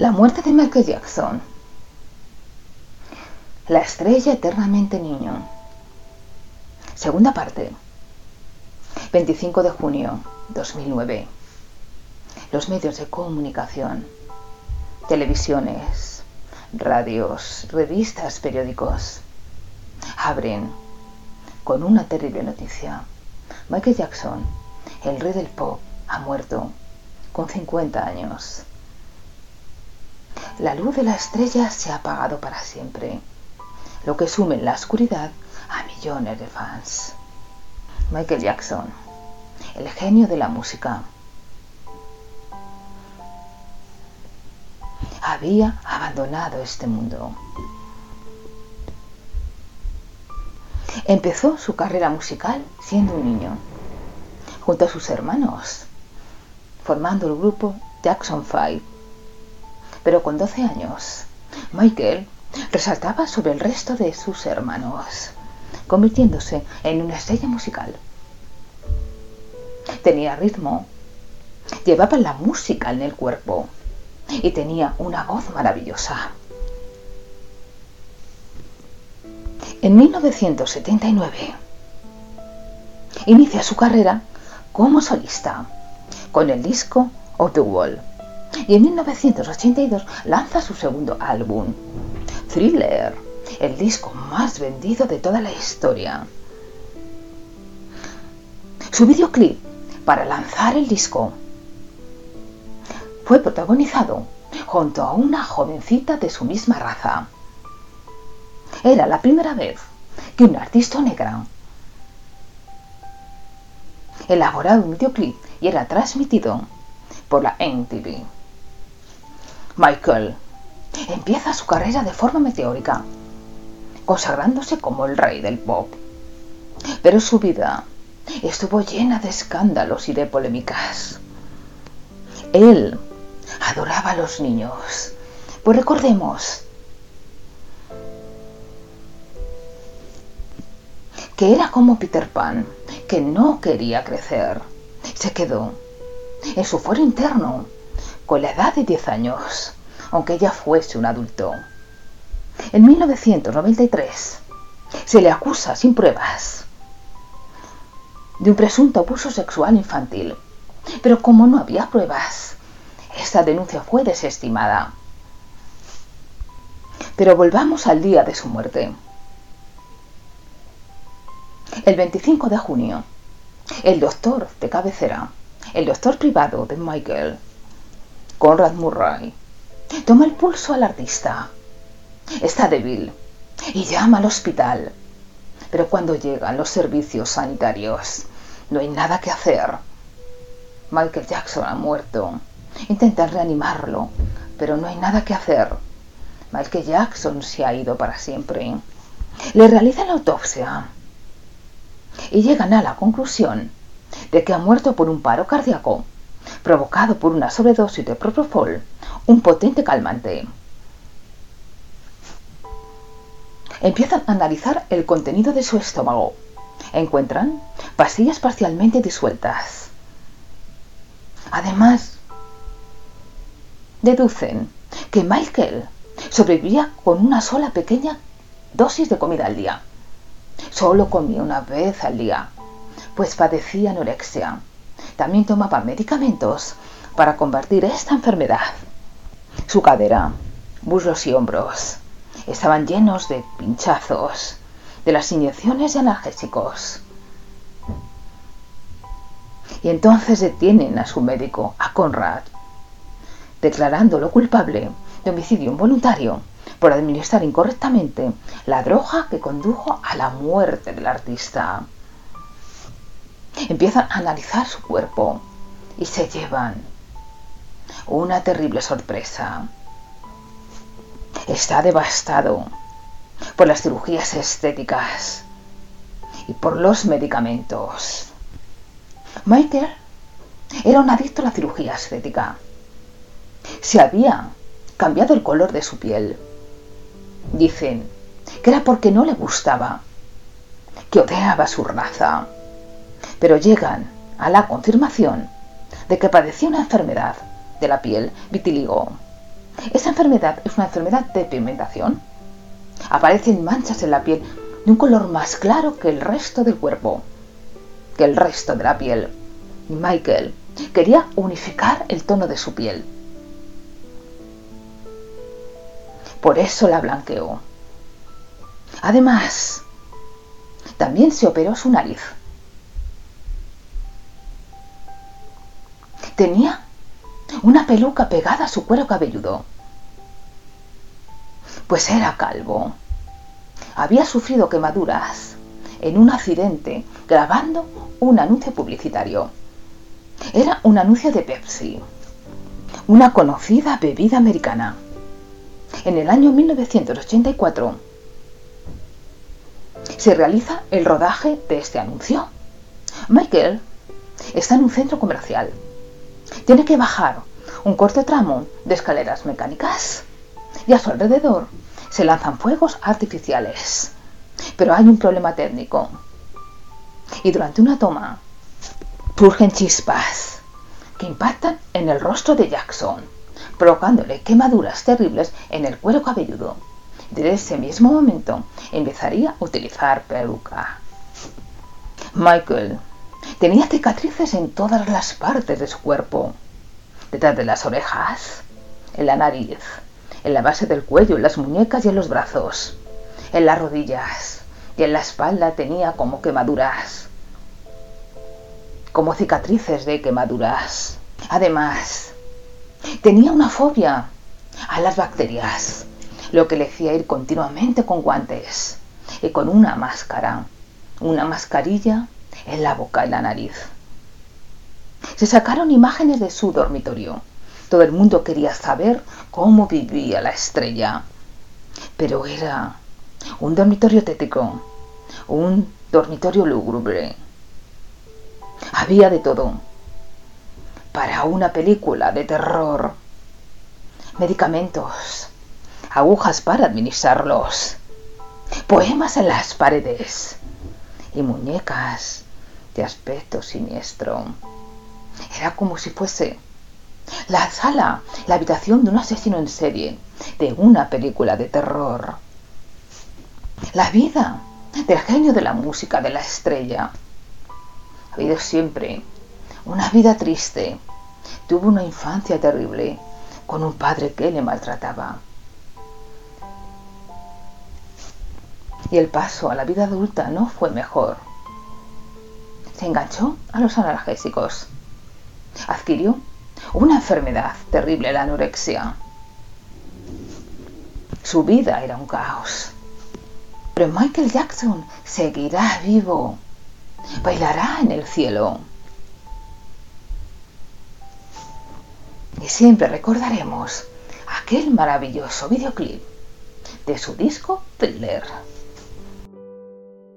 La muerte de Michael Jackson. La estrella eternamente niño. Segunda parte. 25 de junio 2009. Los medios de comunicación, televisiones, radios, revistas, periódicos, abren con una terrible noticia. Michael Jackson, el rey del pop, ha muerto con 50 años. La luz de la estrella se ha apagado para siempre, lo que sume en la oscuridad a millones de fans. Michael Jackson, el genio de la música, había abandonado este mundo. Empezó su carrera musical siendo un niño, junto a sus hermanos, formando el grupo Jackson 5. Pero con 12 años, Michael resaltaba sobre el resto de sus hermanos, convirtiéndose en una estrella musical. Tenía ritmo, llevaba la música en el cuerpo y tenía una voz maravillosa. En 1979 inicia su carrera como solista con el disco Of the Wall y en 1982 lanza su segundo álbum, Thriller, el disco más vendido de toda la historia. Su videoclip para lanzar el disco fue protagonizado junto a una jovencita de su misma raza. Era la primera vez que un artista negra elaboraba un videoclip y era transmitido por la MTV. Michael empieza su carrera de forma meteórica, consagrándose como el rey del pop. Pero su vida estuvo llena de escándalos y de polémicas. Él adoraba a los niños, pues recordemos que era como Peter Pan, que no quería crecer. Se quedó en su foro interno con la edad de 10 años, aunque ya fuese un adulto. En 1993 se le acusa sin pruebas de un presunto abuso sexual infantil, pero como no había pruebas, esta denuncia fue desestimada. Pero volvamos al día de su muerte. El 25 de junio, el doctor de cabecera, el doctor privado de Michael, Conrad Murray, toma el pulso al artista. Está débil y llama al hospital. Pero cuando llegan los servicios sanitarios, no hay nada que hacer. Michael Jackson ha muerto. Intentan reanimarlo, pero no hay nada que hacer. Michael Jackson se ha ido para siempre. Le realizan la autopsia y llegan a la conclusión de que ha muerto por un paro cardíaco provocado por una sobredosis de propofol, un potente calmante. Empiezan a analizar el contenido de su estómago. Encuentran pastillas parcialmente disueltas. Además, deducen que Michael sobrevivía con una sola pequeña dosis de comida al día. Solo comía una vez al día, pues padecía anorexia. También tomaba medicamentos para combatir esta enfermedad. Su cadera, muslos y hombros estaban llenos de pinchazos de las inyecciones de analgésicos. Y entonces detienen a su médico, a Conrad, declarándolo culpable de homicidio involuntario por administrar incorrectamente la droga que condujo a la muerte del artista. Empiezan a analizar su cuerpo y se llevan una terrible sorpresa. Está devastado por las cirugías estéticas y por los medicamentos. Michael era un adicto a la cirugía estética. Se había cambiado el color de su piel Dicen que era porque no le gustaba, que odiaba su raza. Pero llegan a la confirmación de que padecía una enfermedad de la piel, vitiligo. Esa enfermedad es una enfermedad de pigmentación. Aparecen manchas en la piel de un color más claro que el resto del cuerpo, que el resto de la piel. Michael quería unificar el tono de su piel. Por eso la blanqueó. Además, también se operó su nariz. Tenía una peluca pegada a su cuero cabelludo. Pues era calvo. Había sufrido quemaduras en un accidente grabando un anuncio publicitario. Era un anuncio de Pepsi, una conocida bebida americana. En el año 1984 se realiza el rodaje de este anuncio. Michael está en un centro comercial tiene que bajar un corto tramo de escaleras mecánicas y a su alrededor se lanzan fuegos artificiales. Pero hay un problema técnico. Y durante una toma surgen chispas que impactan en el rostro de Jackson, provocándole quemaduras terribles en el cuero cabelludo. Desde ese mismo momento empezaría a utilizar peluca. Michael Tenía cicatrices en todas las partes de su cuerpo. Detrás de las orejas, en la nariz, en la base del cuello, en las muñecas y en los brazos, en las rodillas y en la espalda tenía como quemaduras, como cicatrices de quemaduras. Además, tenía una fobia a las bacterias, lo que le hacía ir continuamente con guantes y con una máscara, una mascarilla en la boca y la nariz. Se sacaron imágenes de su dormitorio. Todo el mundo quería saber cómo vivía la estrella. Pero era un dormitorio tético, un dormitorio lúgubre. Había de todo. Para una película de terror. Medicamentos, agujas para administrarlos, poemas en las paredes y muñecas de aspecto siniestro. Era como si fuese la sala, la habitación de un asesino en serie, de una película de terror. La vida del genio de la música, de la estrella. Ha habido siempre una vida triste. Tuvo una infancia terrible con un padre que le maltrataba. Y el paso a la vida adulta no fue mejor se enganchó a los analgésicos. Adquirió una enfermedad terrible, la anorexia. Su vida era un caos. Pero Michael Jackson seguirá vivo. Bailará en el cielo. Y siempre recordaremos aquel maravilloso videoclip de su disco Thriller.